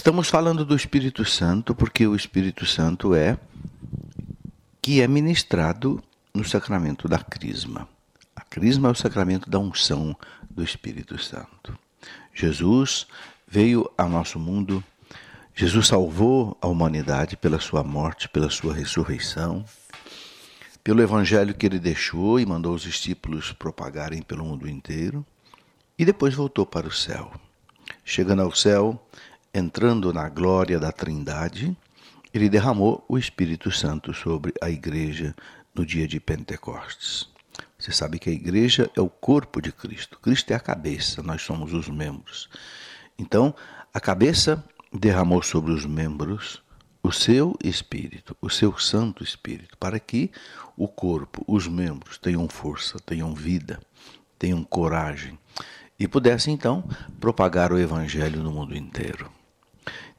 Estamos falando do Espírito Santo porque o Espírito Santo é que é ministrado no sacramento da crisma. A crisma é o sacramento da unção do Espírito Santo. Jesus veio ao nosso mundo, Jesus salvou a humanidade pela sua morte, pela sua ressurreição, pelo evangelho que ele deixou e mandou os discípulos propagarem pelo mundo inteiro, e depois voltou para o céu. Chegando ao céu, entrando na glória da Trindade, ele derramou o Espírito Santo sobre a igreja no dia de Pentecostes. Você sabe que a igreja é o corpo de Cristo. Cristo é a cabeça, nós somos os membros. Então, a cabeça derramou sobre os membros o seu espírito, o seu Santo Espírito, para que o corpo, os membros tenham força, tenham vida, tenham coragem e pudessem então propagar o evangelho no mundo inteiro.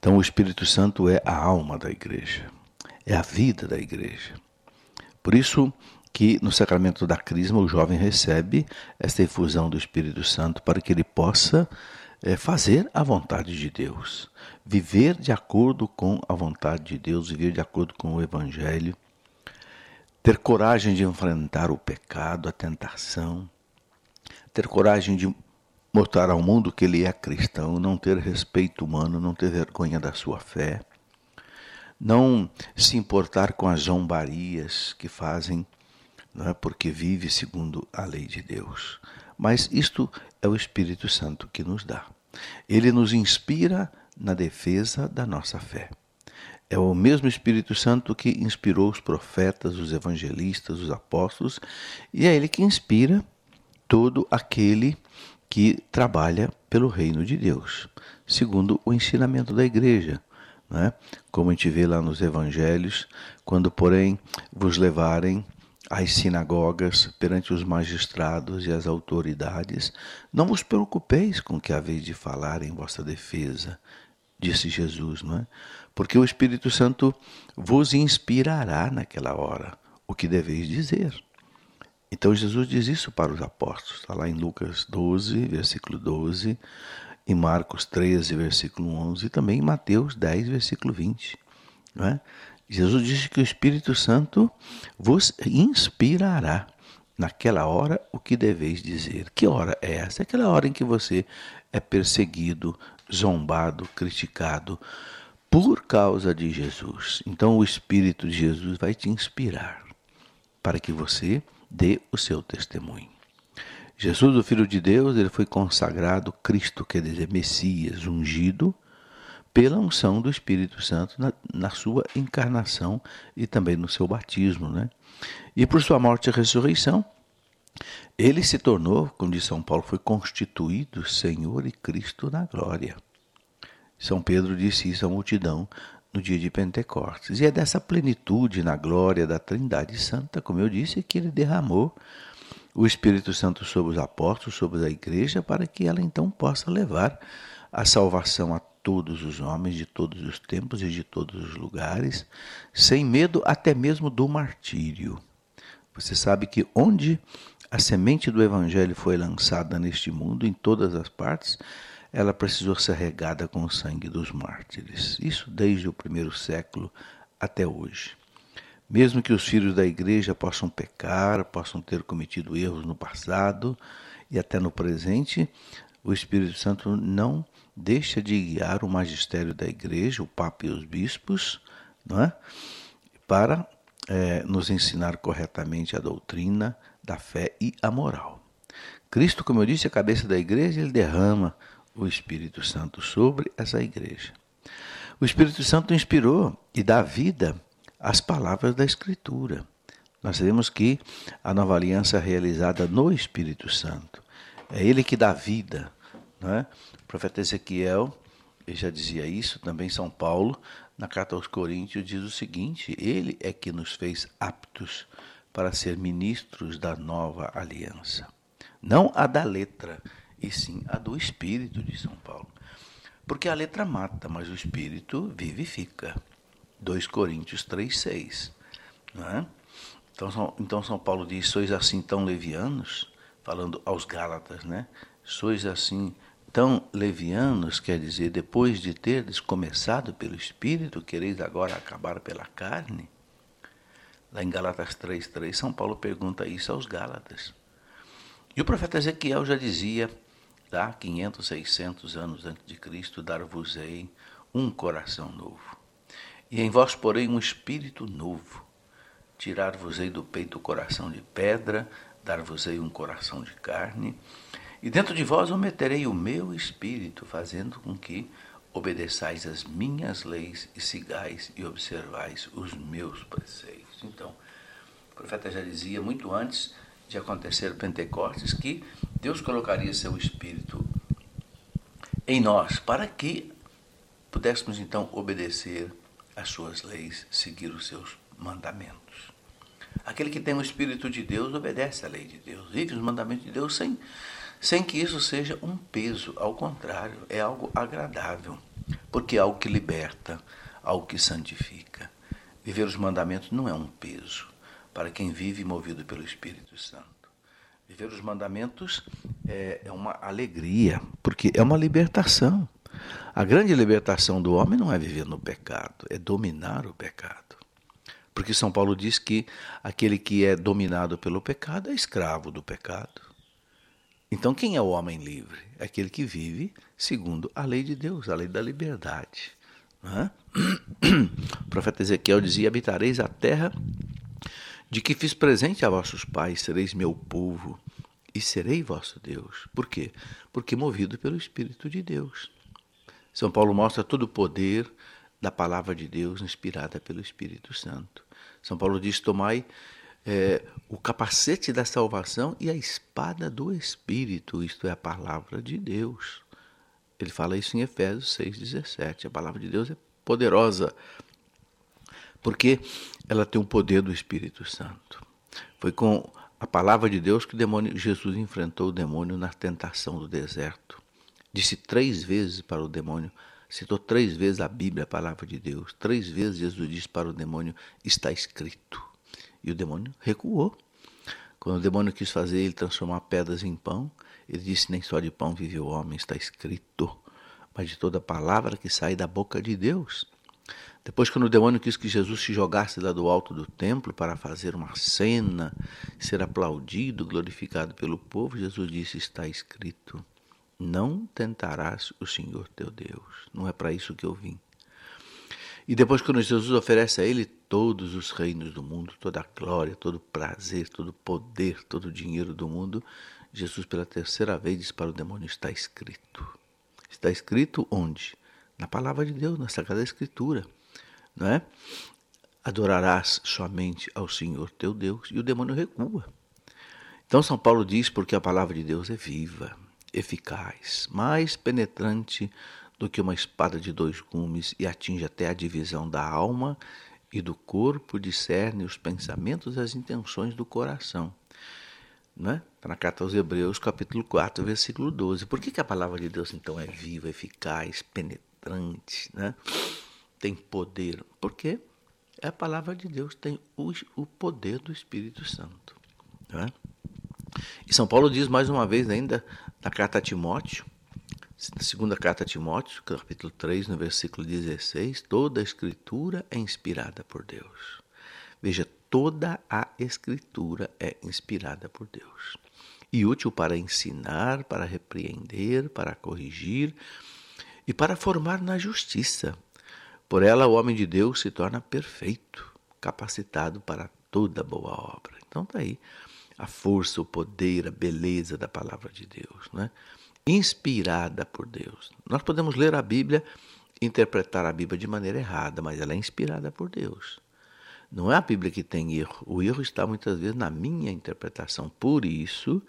Então, o Espírito Santo é a alma da igreja, é a vida da igreja. Por isso que no sacramento da Crisma o jovem recebe esta efusão do Espírito Santo para que ele possa é, fazer a vontade de Deus, viver de acordo com a vontade de Deus, viver de acordo com o Evangelho, ter coragem de enfrentar o pecado, a tentação, ter coragem de mostrar ao mundo que ele é cristão, não ter respeito humano, não ter vergonha da sua fé, não se importar com as zombarias que fazem, não é porque vive segundo a lei de Deus. Mas isto é o Espírito Santo que nos dá. Ele nos inspira na defesa da nossa fé. É o mesmo Espírito Santo que inspirou os profetas, os evangelistas, os apóstolos, e é ele que inspira todo aquele que trabalha pelo reino de Deus, segundo o ensinamento da igreja. Né? Como a gente vê lá nos evangelhos, quando, porém, vos levarem às sinagogas perante os magistrados e as autoridades, não vos preocupeis com o que haveis de falar em vossa defesa, disse Jesus, não é? Porque o Espírito Santo vos inspirará naquela hora o que deveis dizer. Então Jesus diz isso para os apóstolos, está lá em Lucas 12, versículo 12, em Marcos 13, versículo 11, e também em Mateus 10, versículo 20. Não é? Jesus disse que o Espírito Santo vos inspirará naquela hora o que deveis dizer. Que hora é essa? É aquela hora em que você é perseguido, zombado, criticado por causa de Jesus. Então o Espírito de Jesus vai te inspirar para que você dê o seu testemunho. Jesus, o Filho de Deus, ele foi consagrado Cristo, quer dizer, Messias, ungido pela unção do Espírito Santo na, na, sua encarnação e também no seu batismo, né? E por sua morte e ressurreição, ele se tornou, como diz São Paulo, foi constituído Senhor e Cristo na glória. São Pedro disse isso à multidão no dia de Pentecostes. E é dessa plenitude na glória da Trindade Santa, como eu disse, que ele derramou o Espírito Santo sobre os apóstolos, sobre a igreja, para que ela então possa levar a salvação a todos os homens de todos os tempos e de todos os lugares, sem medo até mesmo do martírio. Você sabe que onde a semente do evangelho foi lançada neste mundo, em todas as partes, ela precisou ser regada com o sangue dos mártires. Isso desde o primeiro século até hoje. Mesmo que os filhos da igreja possam pecar, possam ter cometido erros no passado e até no presente, o Espírito Santo não deixa de guiar o magistério da igreja, o Papa e os bispos, não é? para é, nos ensinar corretamente a doutrina da fé e a moral. Cristo, como eu disse, é a cabeça da igreja, ele derrama o Espírito Santo sobre essa igreja. O Espírito Santo inspirou e dá vida às palavras da Escritura. Nós sabemos que a nova aliança é realizada no Espírito Santo. É ele que dá vida. É? O profeta Ezequiel ele já dizia isso, também São Paulo, na carta aos Coríntios, diz o seguinte: Ele é que nos fez aptos para ser ministros da nova aliança. Não a da letra, e sim a do Espírito de São Paulo. Porque a letra mata, mas o Espírito vivifica. 2 Coríntios 3,6. É? Então, então São Paulo diz: sois assim tão levianos, falando aos Gálatas, né? Sois assim Então, levianos quer dizer, depois de teres começado pelo Espírito, quereis agora acabar pela carne? Lá em Galatas 3,3, São Paulo pergunta isso aos Gálatas. E o profeta Ezequiel já dizia, lá 500, 600 anos antes de Cristo, dar-vos-ei um coração novo. E em vós porei um espírito novo. Tirar-vos-ei do peito o coração de pedra, dar-vos-ei um coração de carne. E dentro de vós eu meterei o meu espírito, fazendo com que obedeçais as minhas leis e sigais e observais os meus preceitos. Então, o profeta já dizia muito antes de acontecer Pentecostes que Deus colocaria seu espírito em nós para que pudéssemos então obedecer às suas leis, seguir os seus mandamentos. Aquele que tem o espírito de Deus obedece à lei de Deus, vive os mandamentos de Deus sem sem que isso seja um peso, ao contrário, é algo agradável, porque é algo que liberta, algo que santifica. Viver os mandamentos não é um peso para quem vive movido pelo Espírito Santo. Viver os mandamentos é, é uma alegria, porque é uma libertação. A grande libertação do homem não é viver no pecado, é dominar o pecado. Porque São Paulo diz que aquele que é dominado pelo pecado é escravo do pecado. Então, quem é o homem livre? É aquele que vive segundo a lei de Deus, a lei da liberdade. É? O profeta Ezequiel dizia: Habitareis a terra de que fiz presente a vossos pais, sereis meu povo e serei vosso Deus. Por quê? Porque movido pelo Espírito de Deus. São Paulo mostra todo o poder da palavra de Deus inspirada pelo Espírito Santo. São Paulo diz: Tomai é, o capacete da salvação e a espada do Espírito, isto é, a palavra de Deus. Ele fala isso em Efésios 6,17. A palavra de Deus é poderosa, porque ela tem o poder do Espírito Santo. Foi com a palavra de Deus que demônio, Jesus enfrentou o demônio na tentação do deserto. Disse três vezes para o demônio, citou três vezes a Bíblia, a palavra de Deus. Três vezes Jesus disse para o demônio: está escrito. E o demônio recuou. Quando o demônio quis fazer ele transformar pedras em pão, ele disse: Nem só de pão vive o homem, está escrito, mas de toda palavra que sai da boca de Deus. Depois, quando o demônio quis que Jesus se jogasse lá do alto do templo para fazer uma cena, ser aplaudido, glorificado pelo povo, Jesus disse: Está escrito: Não tentarás o Senhor teu Deus. Não é para isso que eu vim. E depois, quando Jesus oferece a ele todos os reinos do mundo, toda a glória, todo o prazer, todo o poder, todo o dinheiro do mundo, Jesus pela terceira vez diz para o demônio: está escrito. Está escrito onde? Na palavra de Deus, na Sagrada Escritura. Não é? Adorarás somente ao Senhor teu Deus. E o demônio recua. Então, São Paulo diz: porque a palavra de Deus é viva, eficaz, mais penetrante do que uma espada de dois gumes e atinge até a divisão da alma e do corpo discerne os pensamentos e as intenções do coração. Né? Na carta aos Hebreus, capítulo 4, versículo 12. Por que, que a palavra de Deus, então, é viva, eficaz, penetrante, né? tem poder? Porque a palavra de Deus, tem o, o poder do Espírito Santo. Né? E São Paulo diz mais uma vez ainda na carta a Timóteo, Segunda carta a Timóteo, capítulo 3, no versículo 16, toda a escritura é inspirada por Deus. Veja, toda a escritura é inspirada por Deus. E útil para ensinar, para repreender, para corrigir e para formar na justiça. Por ela o homem de Deus se torna perfeito, capacitado para toda boa obra. Então está aí a força, o poder, a beleza da palavra de Deus, né? inspirada por Deus. Nós podemos ler a Bíblia, interpretar a Bíblia de maneira errada, mas ela é inspirada por Deus. Não é a Bíblia que tem erro. O erro está muitas vezes na minha interpretação. Por isso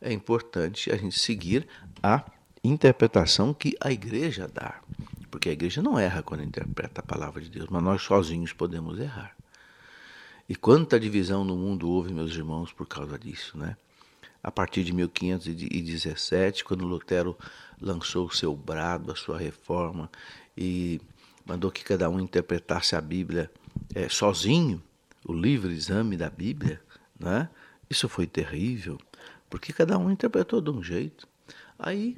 é importante a gente seguir a interpretação que a igreja dá. Porque a igreja não erra quando interpreta a palavra de Deus, mas nós sozinhos podemos errar. E quanta divisão no mundo houve, meus irmãos, por causa disso, né? a partir de 1517, quando Lutero lançou o seu brado, a sua reforma, e mandou que cada um interpretasse a Bíblia é, sozinho, o livre exame da Bíblia, né? isso foi terrível, porque cada um interpretou de um jeito. Aí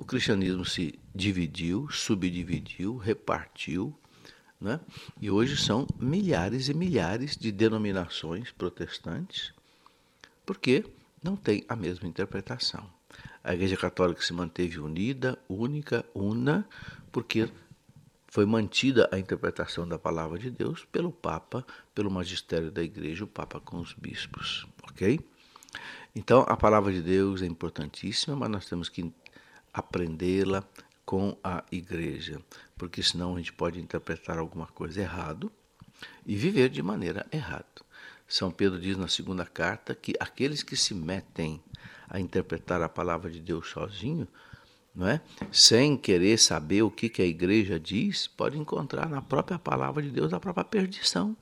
o cristianismo se dividiu, subdividiu, repartiu, né? e hoje são milhares e milhares de denominações protestantes, porque não tem a mesma interpretação. A Igreja Católica se manteve unida, única, una, porque foi mantida a interpretação da palavra de Deus pelo Papa, pelo magistério da Igreja, o Papa com os bispos, ok? Então, a palavra de Deus é importantíssima, mas nós temos que aprendê-la com a Igreja, porque senão a gente pode interpretar alguma coisa errado e viver de maneira errada. São Pedro diz na segunda carta que aqueles que se metem a interpretar a palavra de Deus sozinho, não é? sem querer saber o que, que a igreja diz, pode encontrar na própria palavra de Deus a própria perdição.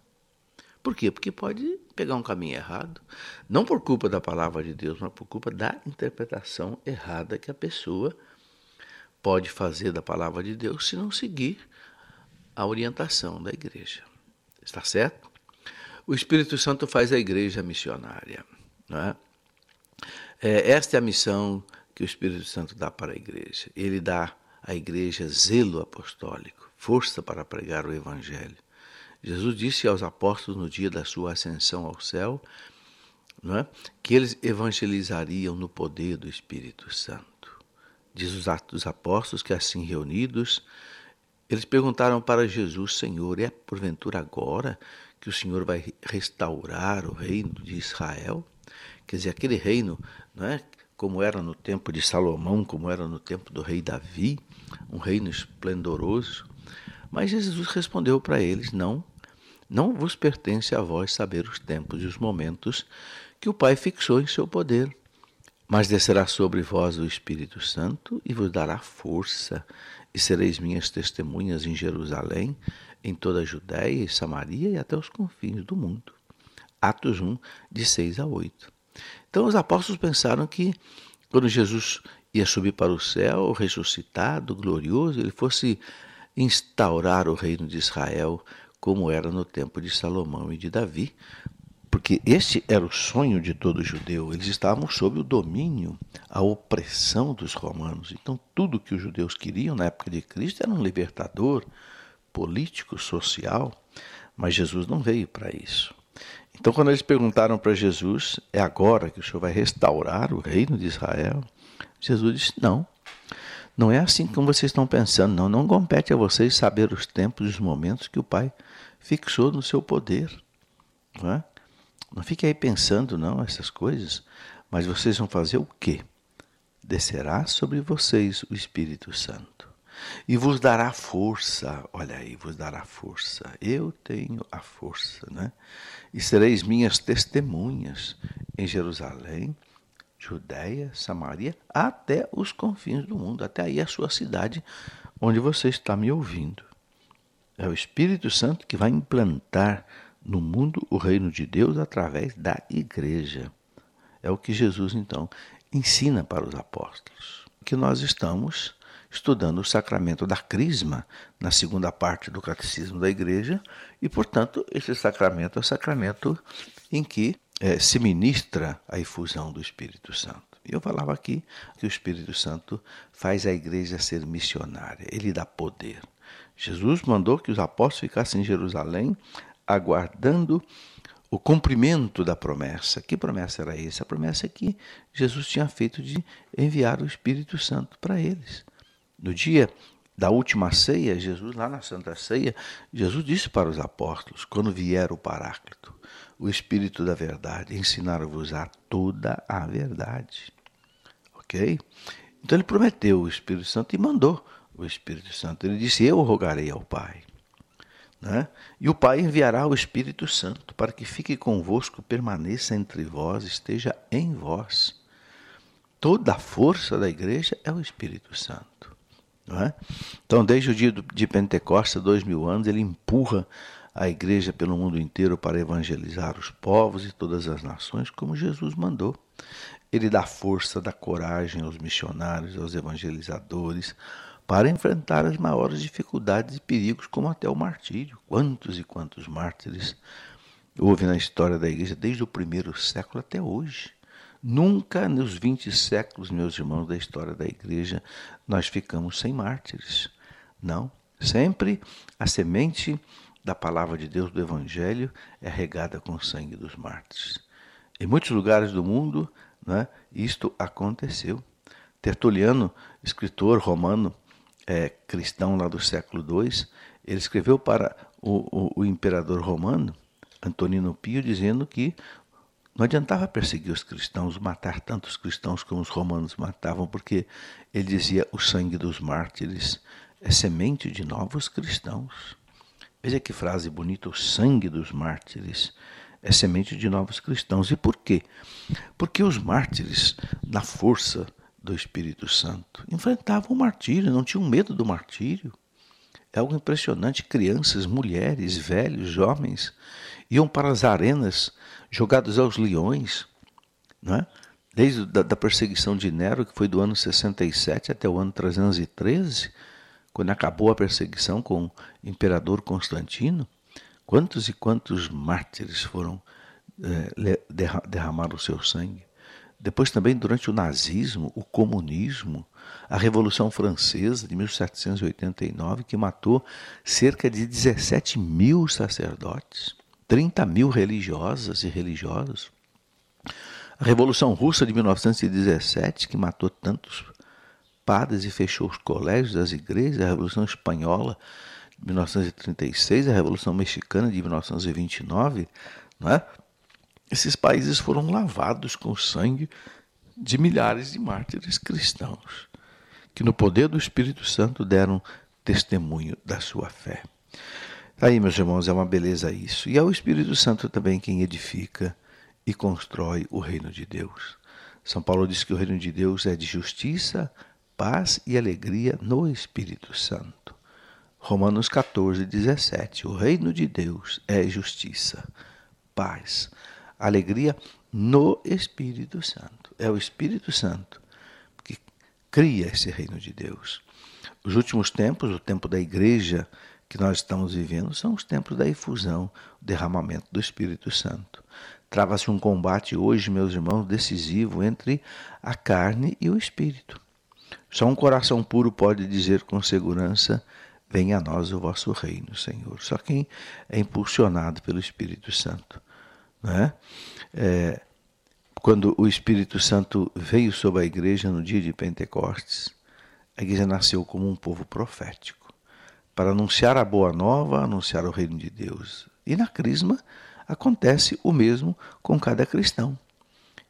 Por quê? Porque pode pegar um caminho errado, não por culpa da palavra de Deus, mas por culpa da interpretação errada que a pessoa pode fazer da palavra de Deus se não seguir a orientação da igreja. Está certo? O Espírito Santo faz a igreja missionária. Não é? É, esta é a missão que o Espírito Santo dá para a igreja. Ele dá à igreja zelo apostólico, força para pregar o Evangelho. Jesus disse aos apóstolos no dia da sua ascensão ao céu é, que eles evangelizariam no poder do Espírito Santo. Diz os Atos dos Apóstolos que assim reunidos, eles perguntaram para Jesus, Senhor, é porventura agora que o Senhor vai restaurar o reino de Israel. Quer dizer, aquele reino, não é? como era no tempo de Salomão, como era no tempo do rei Davi, um reino esplendoroso. Mas Jesus respondeu para eles: Não, não vos pertence a vós saber os tempos e os momentos que o Pai fixou em seu poder. Mas descerá sobre vós o Espírito Santo e vos dará força, e sereis minhas testemunhas em Jerusalém, em toda a Judéia e Samaria e até os confins do mundo. Atos 1, de 6 a 8. Então os apóstolos pensaram que quando Jesus ia subir para o céu, ressuscitado, glorioso, ele fosse instaurar o reino de Israel como era no tempo de Salomão e de Davi, porque este era o sonho de todo judeu. Eles estavam sob o domínio, a opressão dos romanos. Então, tudo que os judeus queriam na época de Cristo era um libertador, político, social, mas Jesus não veio para isso. Então, quando eles perguntaram para Jesus, é agora que o Senhor vai restaurar o reino de Israel? Jesus disse: Não, não é assim como vocês estão pensando, não. Não compete a vocês saber os tempos e os momentos que o Pai fixou no seu poder. Não, é? não fique aí pensando, não, essas coisas. Mas vocês vão fazer o quê? Descerá sobre vocês o Espírito Santo e vos dará força. Olha aí, vos dará força. Eu tenho a força, né? E sereis minhas testemunhas em Jerusalém, Judéia, Samaria, até os confins do mundo, até aí a sua cidade, onde você está me ouvindo. É o Espírito Santo que vai implantar no mundo o reino de Deus através da igreja. É o que Jesus então ensina para os apóstolos. Que nós estamos estudando o sacramento da Crisma, na segunda parte do Catecismo da Igreja, e, portanto, esse sacramento é o sacramento em que é, se ministra a efusão do Espírito Santo. Eu falava aqui que o Espírito Santo faz a igreja ser missionária, ele dá poder. Jesus mandou que os apóstolos ficassem em Jerusalém aguardando o cumprimento da promessa. Que promessa era essa? A promessa é que Jesus tinha feito de enviar o Espírito Santo para eles. No dia da última ceia, Jesus, lá na Santa Ceia, Jesus disse para os apóstolos: quando vier o Paráclito, o Espírito da Verdade, ensinar-vos a toda a verdade. Ok? Então ele prometeu o Espírito Santo e mandou o Espírito Santo. Ele disse: Eu rogarei ao Pai. Né? E o Pai enviará o Espírito Santo para que fique convosco, permaneça entre vós, esteja em vós. Toda a força da igreja é o Espírito Santo. É? Então, desde o dia de Pentecostes, dois mil anos, ele empurra a igreja pelo mundo inteiro para evangelizar os povos e todas as nações, como Jesus mandou. Ele dá força, dá coragem aos missionários, aos evangelizadores, para enfrentar as maiores dificuldades e perigos, como até o martírio. Quantos e quantos mártires houve na história da igreja, desde o primeiro século até hoje. Nunca nos 20 séculos, meus irmãos, da história da igreja, nós ficamos sem mártires. Não. Sempre a semente da palavra de Deus, do Evangelho, é regada com o sangue dos mártires. Em muitos lugares do mundo, né, isto aconteceu. Tertuliano, escritor romano, é, cristão lá do século II, ele escreveu para o, o, o imperador romano, Antonino Pio, dizendo que não adiantava perseguir os cristãos, matar tantos cristãos como os romanos matavam, porque ele dizia: o sangue dos mártires é semente de novos cristãos. Veja que frase bonita: o sangue dos mártires é semente de novos cristãos. E por quê? Porque os mártires, na força do Espírito Santo, enfrentavam o martírio, não tinham medo do martírio. É algo impressionante. Crianças, mulheres, velhos, jovens iam para as arenas jogados aos leões, não é? desde da, da perseguição de Nero, que foi do ano 67 até o ano 313, quando acabou a perseguição com o imperador Constantino, quantos e quantos mártires foram é, derramar o seu sangue. Depois também durante o nazismo, o comunismo, a Revolução Francesa de 1789, que matou cerca de 17 mil sacerdotes. 30 mil religiosas e religiosos. A Revolução Russa de 1917, que matou tantos padres e fechou os colégios, as igrejas, a Revolução Espanhola de 1936, a Revolução Mexicana de 1929, não é? esses países foram lavados com o sangue de milhares de mártires cristãos, que no poder do Espírito Santo deram testemunho da sua fé. Aí, meus irmãos, é uma beleza isso. E é o Espírito Santo também quem edifica e constrói o reino de Deus. São Paulo diz que o reino de Deus é de justiça, paz e alegria no Espírito Santo. Romanos 14, 17. O reino de Deus é justiça, paz, alegria no Espírito Santo. É o Espírito Santo que cria esse reino de Deus. Os últimos tempos, o tempo da igreja, que nós estamos vivendo são os tempos da efusão, o derramamento do Espírito Santo. Trava-se um combate hoje, meus irmãos, decisivo entre a carne e o espírito. Só um coração puro pode dizer com segurança: Venha a nós o vosso reino, Senhor. Só quem é impulsionado pelo Espírito Santo. Não é? é quando o Espírito Santo veio sobre a igreja no dia de Pentecostes, a igreja nasceu como um povo profético para anunciar a boa nova, anunciar o reino de Deus. E na crisma acontece o mesmo com cada cristão.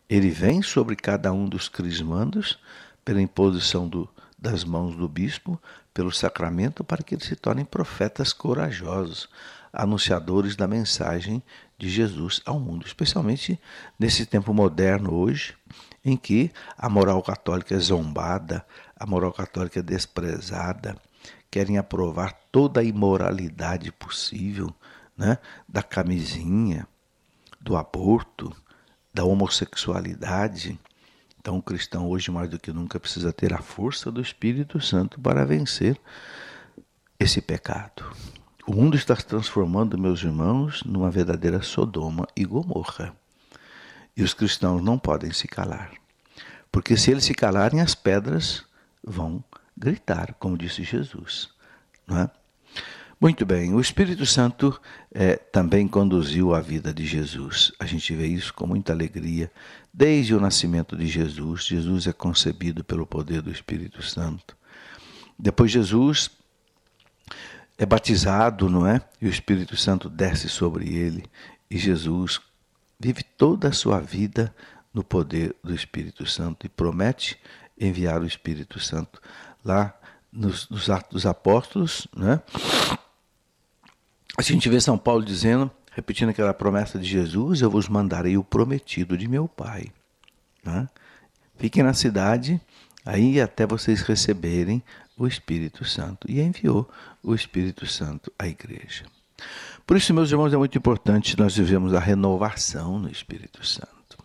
Ele vem sobre cada um dos crismandos pela imposição do, das mãos do bispo, pelo sacramento, para que eles se tornem profetas corajosos, anunciadores da mensagem de Jesus ao mundo, especialmente nesse tempo moderno hoje, em que a moral católica é zombada, a moral católica é desprezada, querem aprovar toda a imoralidade possível, né? da camisinha, do aborto, da homossexualidade. Então, o cristão hoje mais do que nunca precisa ter a força do Espírito Santo para vencer esse pecado. O mundo está se transformando, meus irmãos, numa verdadeira Sodoma e Gomorra. E os cristãos não podem se calar. Porque se eles se calarem, as pedras vão gritar, como disse Jesus. Não é? Muito bem, o Espírito Santo é, também conduziu a vida de Jesus. A gente vê isso com muita alegria. Desde o nascimento de Jesus, Jesus é concebido pelo poder do Espírito Santo. Depois, Jesus é batizado, não é? E o Espírito Santo desce sobre ele. E Jesus vive toda a sua vida no poder do Espírito Santo e promete enviar o Espírito Santo lá nos, nos Atos dos Apóstolos, né? A gente vê São Paulo dizendo, repetindo aquela promessa de Jesus: Eu vos mandarei o prometido de meu Pai. Né? Fiquem na cidade, aí até vocês receberem o Espírito Santo. E enviou o Espírito Santo à igreja. Por isso, meus irmãos, é muito importante nós vivemos a renovação no Espírito Santo.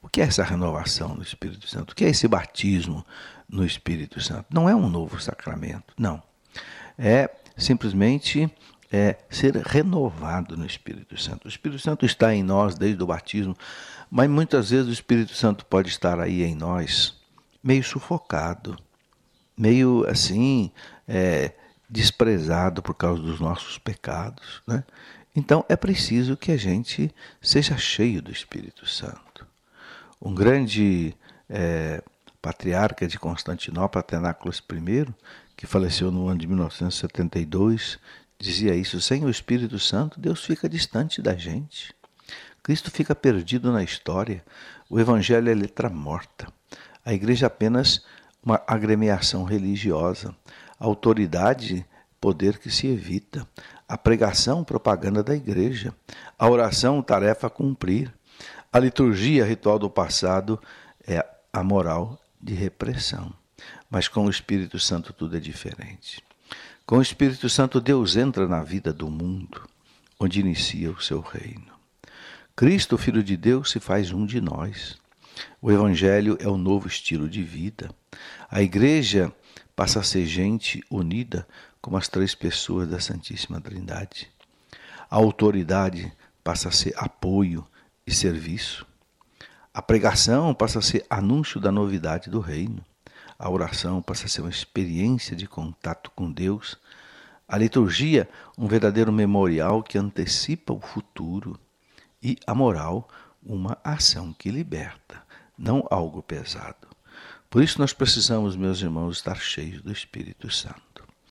O que é essa renovação no Espírito Santo? O que é esse batismo no Espírito Santo? Não é um novo sacramento, não. É simplesmente é ser renovado no Espírito Santo. O Espírito Santo está em nós desde o batismo, mas muitas vezes o Espírito Santo pode estar aí em nós meio sufocado, meio assim, é, desprezado por causa dos nossos pecados. Né? Então é preciso que a gente seja cheio do Espírito Santo. Um grande é, patriarca de Constantinopla, Atenáculos I, que faleceu no ano de 1972, dizia isso: sem o Espírito Santo, Deus fica distante da gente. Cristo fica perdido na história. O Evangelho é letra morta. A igreja é apenas uma agremiação religiosa. A autoridade, poder que se evita. A pregação, propaganda da igreja. A oração, tarefa a cumprir. A liturgia, ritual do passado, é a moral de repressão. Mas com o Espírito Santo tudo é diferente. Com o Espírito Santo, Deus entra na vida do mundo, onde inicia o seu reino. Cristo, Filho de Deus, se faz um de nós. O Evangelho é o novo estilo de vida. A Igreja passa a ser gente unida como as três pessoas da Santíssima Trindade. A autoridade passa a ser apoio e serviço. A pregação passa a ser anúncio da novidade do reino. A oração passa a ser uma experiência de contato com Deus. A liturgia, um verdadeiro memorial que antecipa o futuro. E a moral, uma ação que liberta, não algo pesado. Por isso nós precisamos, meus irmãos, estar cheios do Espírito Santo.